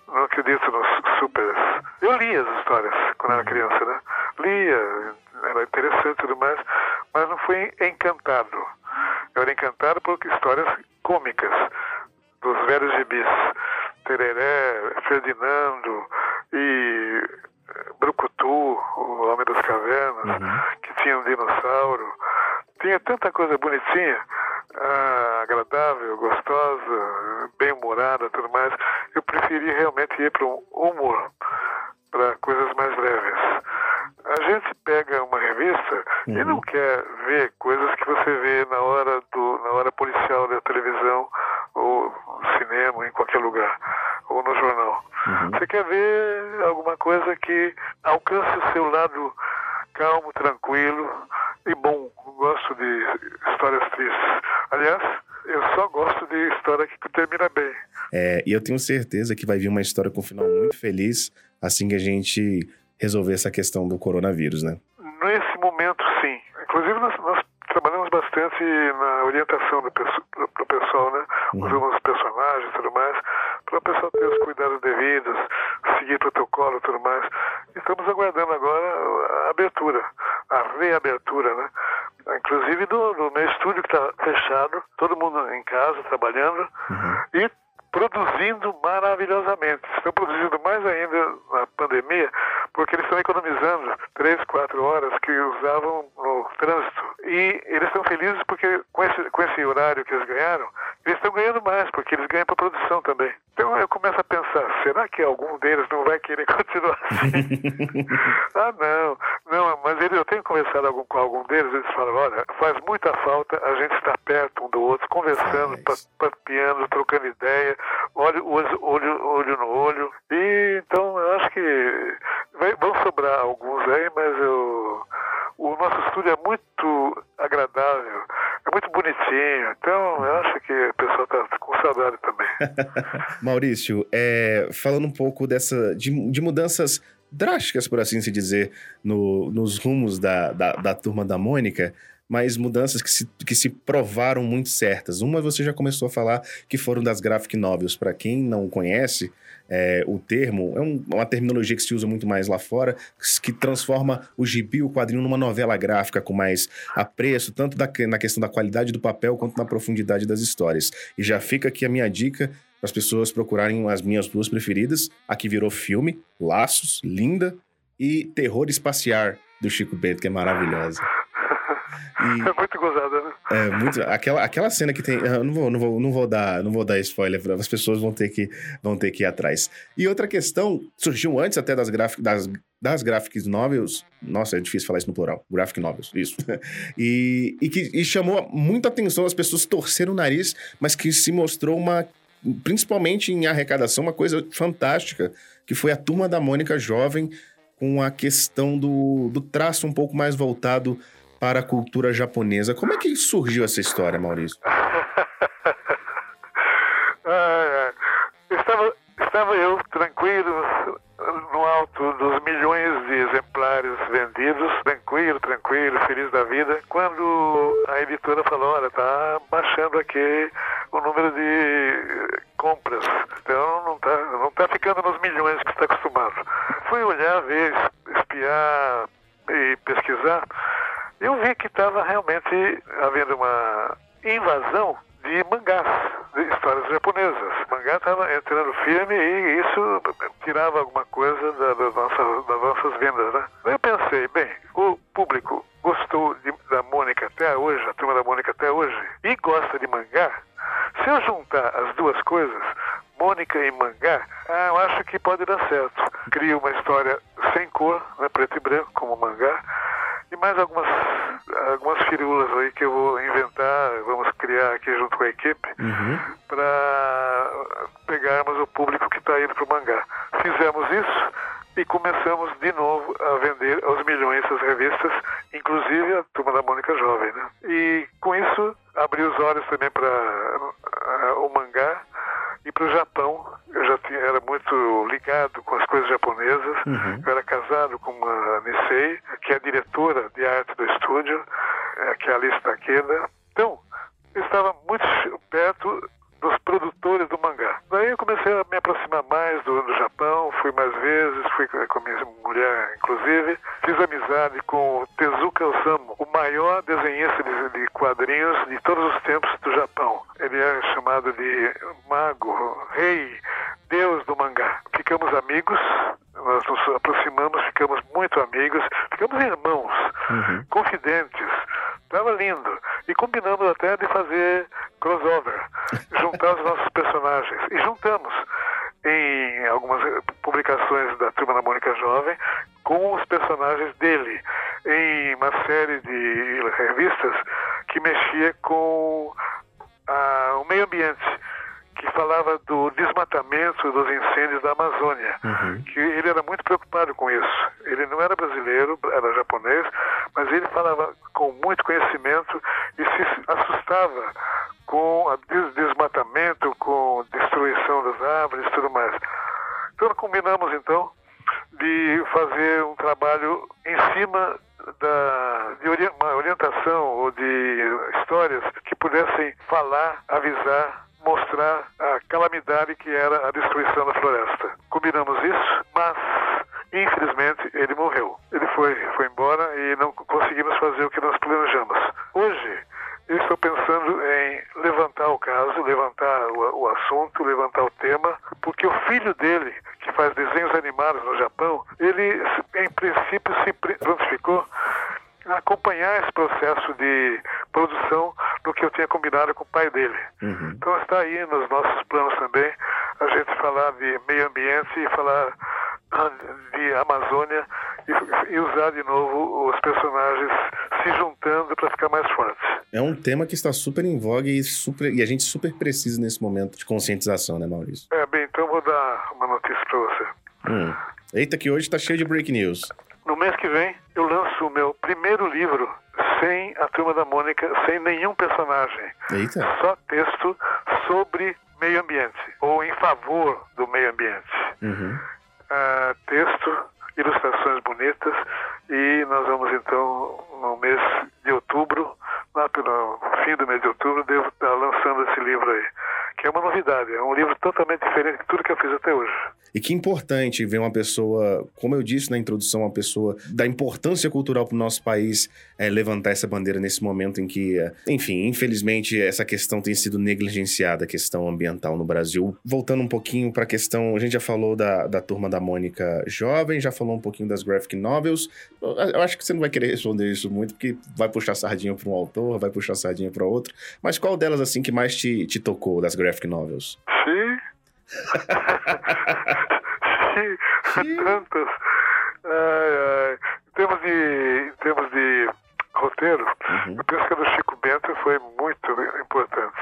Não acredito nos supers. Eu li as histórias quando era criança, né? Lia, era interessante e tudo mais, mas não fui encantado. Eu era encantado por histórias cômicas dos velhos gibis. Tereré, Ferdinando e eh, Brucutu, o Homem das Cavernas, uhum. que tinha um dinossauro. Tinha tanta coisa bonitinha, ah, agradável, gostosa, bem-humorada tudo mais. Eu preferi realmente ir para um humor, para coisas mais leves. A gente pega uma revista uhum. e não quer ver coisas que você vê na hora do na hora policial da televisão ou no cinema, em qualquer lugar, ou no jornal. Uhum. Você quer ver alguma coisa que alcance o seu lado calmo, tranquilo e bom. Gosto de histórias tristes. Aliás, eu só gosto de história que termina bem. É, e eu tenho certeza que vai vir uma história com um final muito feliz assim que a gente resolver essa questão do coronavírus, né? Nesse momento, sim. Inclusive, nós, nós trabalhamos bastante na orientação do, do pessoal, né? Uhum. Usamos os personagens e tudo mais, para o pessoal ter os cuidados devidos, seguir protocolo e tudo mais. Estamos aguardando agora a abertura, a reabertura, né? Inclusive do, do meu estúdio que está fechado, todo mundo em casa trabalhando uhum. e produzindo maravilhosamente. Estão produzindo mais ainda na pandemia, porque eles estão economizando três, quatro horas que usavam no trânsito. E eles estão felizes porque com esse, com esse horário que eles ganharam, eles estão ganhando mais, porque eles ganham para produção também. Então eu começo a pensar, será que algum deles não vai querer [laughs] continuar assim? [laughs] ah, não, não, mas ele, eu tenho conversado algum, com algum deles, eles falam, olha, faz muita falta a gente estar perto um do outro, conversando, papiando, trocando ideia, olho, olho, olho no olho. E então eu acho que vão sobrar alguns aí, mas eu, o nosso estúdio é muito agradável, é muito bonitinho. Então eu acho que o pessoal está com saudade também. [laughs] Maurício, é, falando um pouco dessa de, de mudanças drásticas, por assim se dizer, no, nos rumos da, da, da turma da Mônica, mas mudanças que se, que se provaram muito certas. Uma você já começou a falar que foram das graphic novels. Para quem não conhece, é, o termo é um, uma terminologia que se usa muito mais lá fora, que transforma o gibi, o quadrinho, numa novela gráfica com mais apreço, tanto da, na questão da qualidade do papel quanto na profundidade das histórias. E já fica aqui a minha dica para as pessoas procurarem as minhas duas preferidas. A que virou filme, Laços, linda, e Terror Espaciar, do Chico Bento, que é maravilhosa. E, é muito gozada, né? É, muito. Aquela, aquela cena que tem. Eu não vou, não vou, não vou dar, não vou dar spoiler, as pessoas vão ter, que, vão ter que ir atrás. E outra questão, surgiu antes até das, graf, das, das graphic novels. Nossa, é difícil falar isso no plural. Graphic novels, isso. [laughs] E, e que e chamou muita atenção, as pessoas torceram o nariz, mas que se mostrou uma. Principalmente em arrecadação, uma coisa fantástica, que foi a turma da Mônica jovem com a questão do, do traço um pouco mais voltado para a cultura japonesa. Como é que surgiu essa história, Maurício? [laughs] estava, estava eu tranquilo no alto dos milhões de exemplares vendidos, tranquilo, tranquilo, feliz da vida, quando a editora falou, olha, tá baixando aqui o número de compras, então não tá, não tá ficando nos milhões que está acostumado. Fui olhar, ver, espiar e pesquisar, eu vi que estava realmente havendo uma invasão de mangás, de histórias japonesas. O mangá estava entrando firme e isso tirava alguma coisa da, da nossa, das nossas vendas, né? Eu pensei, bem, o público gostou de, da Mônica até hoje, a turma da Mônica até hoje, e gosta de mangá. Se eu juntar as duas coisas, Mônica em mangá, ah, eu acho que pode dar certo. Crio uma história sem cor, né, preto e branco, como mangá, e mais algumas, algumas firulas aí que eu vou inventar, vamos criar aqui junto com a equipe, Uhum. para pegarmos o público que está indo para o mangá. Fizemos isso e começamos de novo a vender aos milhões as revistas, inclusive a Turma da Mônica Jovem. Né? E com isso abri os olhos também para o mangá e para o Japão. Eu já tinha, era muito ligado com as coisas japonesas. Eu era casado com uma Nisei, que é a diretora de arte do estúdio, eh, que é a Alice Takeda. Então, eu estava muito perto dos produtores do mangá. Daí eu comecei a me aproximar mais do, do Japão, fui mais vezes, fui com minha mulher, inclusive. Fiz amizade com Tezuka Osamu, o maior desenhista de, de quadrinhos de todos os tempos do Japão. Ele é chamado de mago, rei, deus do mangá. Ficamos amigos, nós nos aproximamos, ficamos muito amigos, ficamos irmãos, confidentes. Estava lindo. E combinamos até de fazer crossover, [laughs] juntar os nossos personagens. E juntamos em algumas publicações da Turma da Mônica Jovem com os personagens dele, em uma série de revistas que mexia com ah, o meio ambiente, que falava do desmatamento dos incêndios da Amazônia, que ele era muito preocupado com isso. Ele não era brasileiro, era japonês, mas ele falava muito conhecimento e se assustava com o des desmatamento, com destruição das árvores e tudo mais. Então combinamos então de fazer um trabalho em cima da, de ori uma orientação ou de histórias que pudessem falar, avisar, mostrar a calamidade que era a destruição da floresta. Combinamos isso, mas infelizmente ele morreu. Ele foi, foi embora e não conseguimos fazer o que nós planejamos. Hoje eu estou pensando em levantar o caso, levantar o, o assunto, levantar o tema, porque o filho dele, que faz desenhos animados no Japão, ele em princípio se pre- prontificou a acompanhar esse processo de produção do que eu tinha combinado com o pai dele. Então está aí nos nossos planos também a gente falar de meio ambiente e falar ah, de Amazônia e, e usar de novo os personagens se juntando para ficar mais fortes. É um tema que está super em voga e, super, e a gente super precisa nesse momento de conscientização, né, Maurício? É, bem, então vou dar uma notícia para você. Hum. Eita, que hoje tá cheio de break news. No mês que vem, eu lanço o meu primeiro livro sem a Turma da Mônica, sem nenhum personagem. Eita. Só texto sobre meio ambiente, ou em favor do meio ambiente. Uhum. Ah, texto, ilustrações bonitas, e nós vamos então, no mês de outubro, lá pelo fim do mês de outubro, devo estar lançando esse livro aí. Que é uma novidade, é um livro totalmente diferente de tudo que eu fiz até hoje. E que importante ver uma pessoa, como eu disse na introdução, uma pessoa da importância cultural para o nosso país é, levantar essa bandeira nesse momento em que, enfim, infelizmente essa questão tem sido negligenciada, a questão ambiental no Brasil. Voltando um pouquinho para a questão, a gente já falou da, da turma da Mônica Jovem, já falou um pouquinho das graphic novels. Eu, eu acho que você não vai querer responder isso muito, porque vai puxar sardinha para um autor, vai puxar sardinha para outro. Mas qual delas, assim, que mais te, te tocou das graphic novels? Sim. Sim, tantas. Ai, ai. Em termos de, em termos de roteiro, eu penso que a do Chico Bento foi muito importante.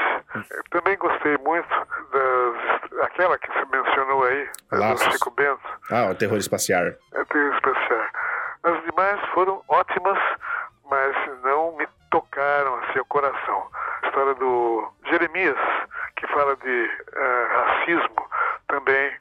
Eu também gostei muito das. aquela que você mencionou aí, do. Chico Bento, Ah, o terror espacial. é ter especial. As demais foram ótimas, mas não me tocaram assim o coração. A história do Jeremias, que fala de eh, racismo, também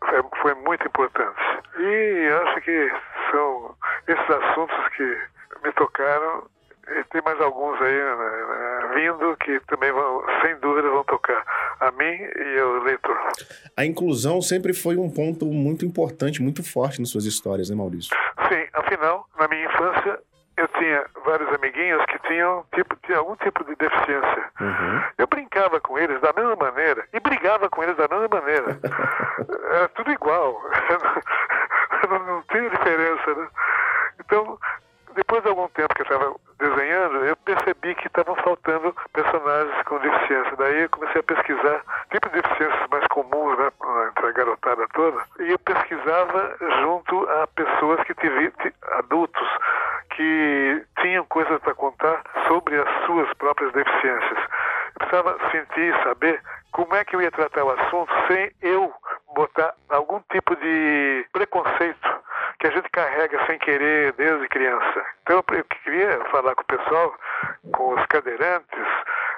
foi, foi muito importante. E acho que são esses assuntos que me tocaram. E tem mais alguns aí né, né, vindo que também vão, sem dúvida, vão tocar a mim e ao leitor. A inclusão sempre foi um ponto muito importante, muito forte nas suas histórias, né, Maurício? Sim, afinal, na minha infância, eu tinha vários amiguinhos que tinham, tipo, tinham algum tipo de deficiência. Uhum. Eu brincava com eles da mesma maneira e brigava com eles da mesma maneira. [laughs] Era tudo igual. [laughs] não, não tinha diferença, né? Então, depois de algum tempo que eu estava desenhando, eu percebi que estavam faltando personagens com deficiência. Daí eu comecei a pesquisar tipos de deficiências mais comuns né, entre a garotada toda, e eu pesquisava junto a pessoas que tive, adultos que tinham coisas para contar sobre as suas próprias deficiências. Eu precisava sentir saber como é que eu ia tratar o assunto sem eu botar algum tipo de preconceito que a gente carrega sem querer desde criança. Então eu queria falar com o pessoal, com os cadeirantes,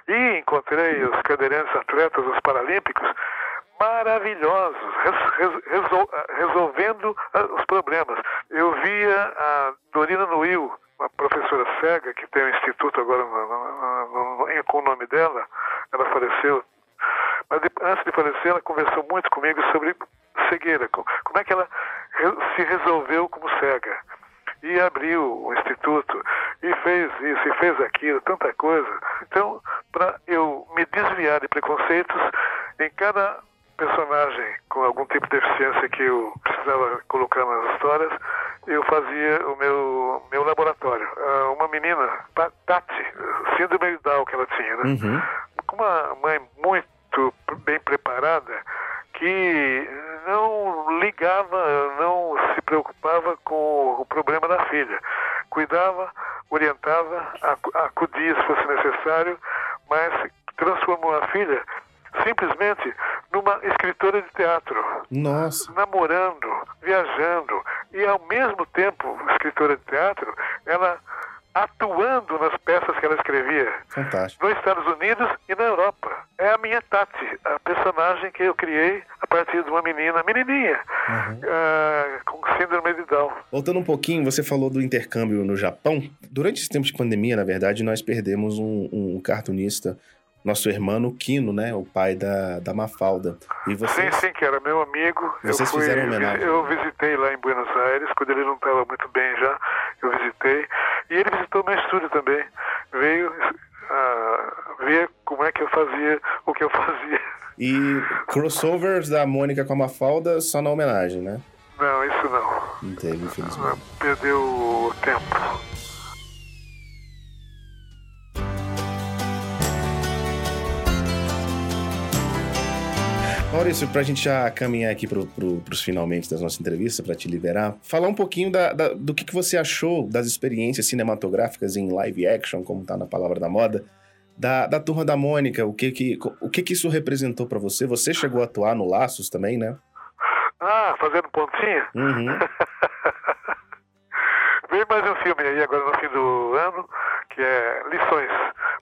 e encontrei os cadeirantes atletas, os paralímpicos, maravilhosos, resol resolvendo ah, os problemas. Eu via a Dorina Nuil, uma professora cega que tem um instituto agora no, no, no, com o nome dela, ela faleceu. Mas antes de falecer, ela conversou muito comigo sobre cegueira, como é que ela se resolveu como cega. E abriu o instituto, e fez isso, e fez aquilo, tanta coisa. Então, para eu me desviar de preconceitos, em cada personagem com algum tipo de deficiência que eu precisava colocar nas histórias, eu fazia o meu, meu laboratório. Ah, uma menina, Tati, síndrome de Down que ela tinha, né? Uhum. Com uma mãe muito bem preparada, que não ligava, não se preocupava com o problema da filha. Cuidava, orientava, acudia se fosse necessário, mas transformou a filha simplesmente numa escritora de teatro. Nossa. Namorando, viajando e ao mesmo tempo escritora de teatro, ela atuando nas peças que ela escrevia. Fantástico. Nos Estados Unidos e na Europa. É a minha Tati, a personagem que eu criei a partir de uma menina, menininha, uhum. uh, com síndrome de Down. Voltando um pouquinho, você falou do intercâmbio no Japão. Durante esse tempo de pandemia, na verdade, nós perdemos um, um cartunista nosso irmão Quino, né? O pai da, da Mafalda. E vocês... Sim, sim, que era meu amigo. Vocês eu fui, fizeram homenagem. Eu visitei lá em Buenos Aires, quando ele não estava muito bem já, eu visitei. E ele visitou meu estúdio também. Veio uh, ver como é que eu fazia o que eu fazia. E crossovers da Mônica com a Mafalda só na homenagem, né? Não, isso não. Não teve, infelizmente. Perdeu o tempo. Maurício, para a gente já caminhar aqui para pro, os finalmente das nossas entrevistas, para te liberar, falar um pouquinho da, da, do que, que você achou das experiências cinematográficas em live action, como está na palavra da moda, da, da Turma da Mônica, o que que, o que, que isso representou para você? Você chegou a atuar no Laços também, né? Ah, fazendo pontinha? Uhum. [laughs] Vem mais um filme aí agora no fim do ano, que é Lições,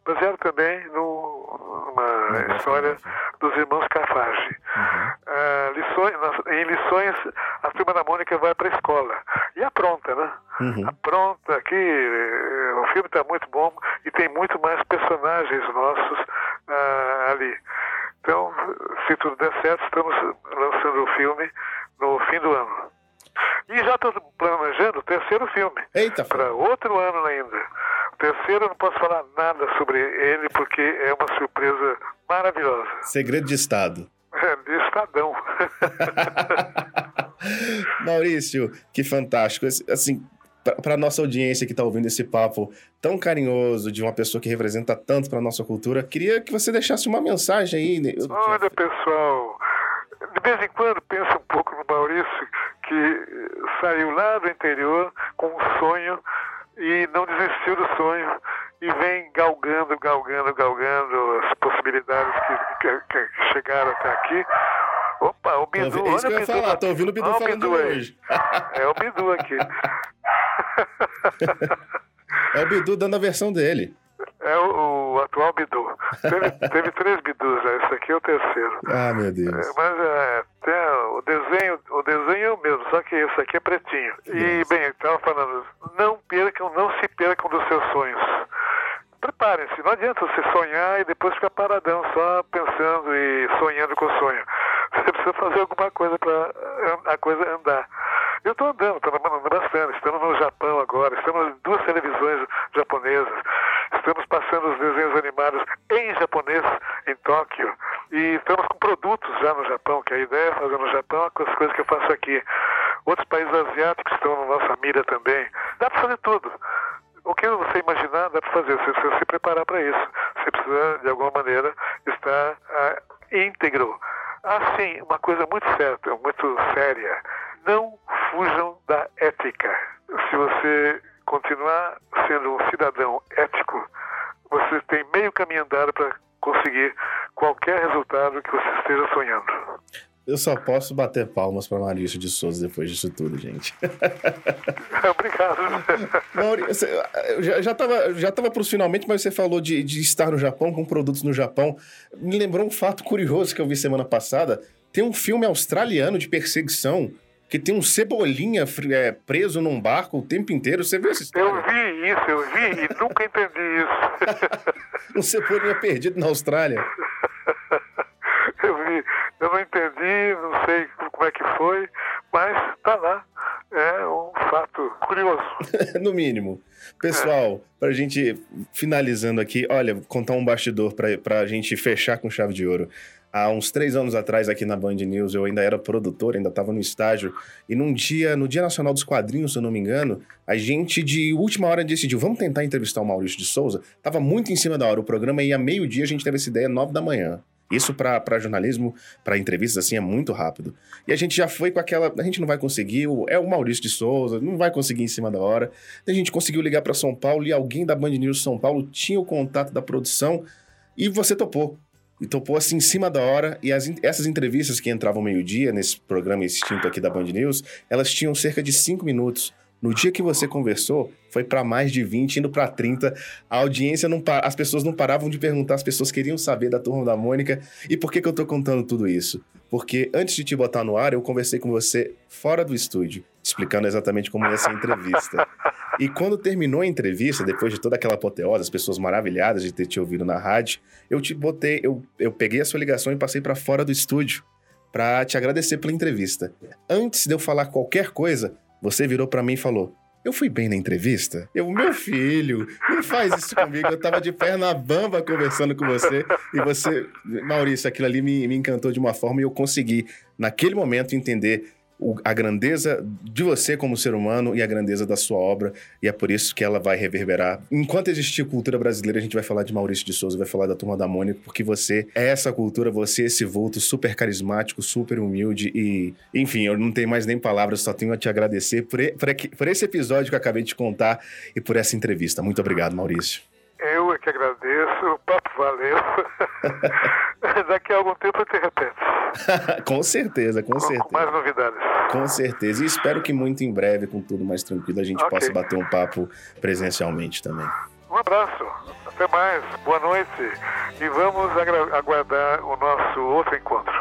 baseado também numa história dos irmãos Cafage. Uhum. Uh, lições, em lições, a turma da Mônica vai para a escola. E apronta, né? Uhum. Apronta aqui, eh, o filme está muito bom e tem muito mais personagens nossos uh, ali. Então, se tudo der certo, estamos lançando o filme no fim do ano. E já estou planejando o terceiro filme. Para outro ano ainda. Terceiro eu não posso falar nada sobre ele porque é uma surpresa maravilhosa. Segredo de Estado. [laughs] É, de Estadão. [laughs] Maurício, que fantástico. Assim, para nossa audiência que está ouvindo esse papo tão carinhoso de uma pessoa que representa tanto para nossa cultura, queria que você deixasse uma mensagem aí. Olha, pessoal, de vez em quando pensa um pouco no Maurício, que saiu lá do interior com um sonho e não desistiu do sonho e vem galgando, galgando, galgando as possibilidades que, que, que chegaram até aqui. Opa, o Bidu, é isso olha que eu ia Bidu. Falar, tô ouvindo o Bidu falando Bidu hoje. É o Bidu aqui. [laughs] é o Bidu dando a versão dele. É o, o atual Bidu. Teve, [laughs] teve três Bidus já, esse aqui é o terceiro. Ah, meu Deus. É, mas é, tem o desenho, o desenho é o mesmo, só que esse aqui é pretinho. E, bem, eu estava falando, não percam, não se percam dos seus sonhos. Preparem-se, não adianta você sonhar e depois ficar paradão só pensando e sonhando com o sonho. Você precisa fazer alguma coisa para a coisa andar. Eu estou andando, estou andando bastante. Estamos no Japão agora, estamos em duas televisões japonesas. Estamos passando os desenhos animados em japonês em Tóquio. E estamos com produtos já no Japão, que a ideia é fazer no Japão as coisas que eu faço aqui. Outros países asiáticos estão na nossa mira também. Dá para fazer tudo. O que você imaginar, dá para fazer. Você precisa se preparar para isso. Você precisa, de alguma maneira, estar ah, íntegro Ah, sim, uma coisa muito certa, muito séria. Não fujam da ética. Se você continuar sendo um cidadão ético, você tem meio caminho andado para conseguir qualquer resultado que você esteja sonhando. Eu só posso bater palmas para Maurício de Souza depois disso tudo, gente. [laughs] Obrigado. Maurício, já, já tava, já tava pros finalmente, mas você falou de, de estar no Japão, com produtos no Japão. Me lembrou um fato curioso que eu vi semana passada. Tem um filme australiano de perseguição que tem um cebolinha é, preso num barco o tempo inteiro. Você viu essa história? Eu vi isso, eu vi e nunca entendi isso. [laughs] Um cebolinha perdido na Austrália. [laughs] Eu vi, eu não entendi, não sei como é que foi, mas tá lá. É um fato curioso. [laughs] no mínimo. Pessoal, pra gente finalizando aqui, olha, contar um bastidor pra, pra gente fechar com chave de ouro. Há uns três anos atrás, aqui na Band News, eu ainda era produtor, ainda estava no estágio. E num dia, no Dia Nacional dos Quadrinhos, se eu não me engano, a gente de última hora decidiu, vamos tentar entrevistar o Maurício de Souza. Tava muito em cima da hora. O programa ia meio-dia, a gente teve essa ideia nove da manhã. Isso para jornalismo, para entrevistas assim, é muito rápido. E a gente já foi com aquela. A gente não vai conseguir, é o Maurício de Souza, não vai conseguir em cima da hora. A gente conseguiu ligar para São Paulo e alguém da Band News São Paulo tinha o contato da produção e você topou. E topou assim em cima da hora. E as essas entrevistas que entravam meio-dia nesse programa extinto aqui da Band News, elas tinham cerca de cinco minutos. No dia que você conversou, foi para mais de 20, indo para 30. A audiência não as pessoas não paravam de perguntar, as pessoas queriam saber da turma da Mônica. E por que, que eu tô contando tudo isso? Porque antes de te botar no ar, eu conversei com você fora do estúdio, explicando exatamente como ia ser a entrevista. E quando terminou a entrevista, depois de toda aquela apoteose, as pessoas maravilhadas de ter te ouvido na rádio, eu te botei, eu, eu peguei a sua ligação e passei para fora do estúdio para te agradecer pela entrevista. Antes de eu falar qualquer coisa, você virou para mim e falou: Eu fui bem na entrevista? Eu, meu filho, não faz isso comigo. Eu tava de perna bamba conversando com você. E você, Maurício, aquilo ali me, me encantou de uma forma e eu consegui, naquele momento, entender a grandeza de você como ser humano e a grandeza da sua obra. E é por isso que ela vai reverberar. Enquanto existir cultura brasileira, a gente vai falar de Maurício de Souza, vai falar da turma da Mônica, porque você é essa cultura, você é esse vulto super carismático, super humilde e. Enfim, eu não tenho mais nem palavras, só tenho a te agradecer por, por por esse episódio que eu acabei de contar e por essa entrevista. Muito obrigado, Maurício. Eu é que agradeço, valeu. [laughs] Daqui a algum tempo eu te repete, [laughs] com certeza, com com, com certeza. mais novidades. Com certeza. E espero que muito em breve, com tudo mais tranquilo, a gente Ok. possa bater um papo presencialmente também. Um abraço, até mais, boa noite e vamos aguardar o nosso outro encontro.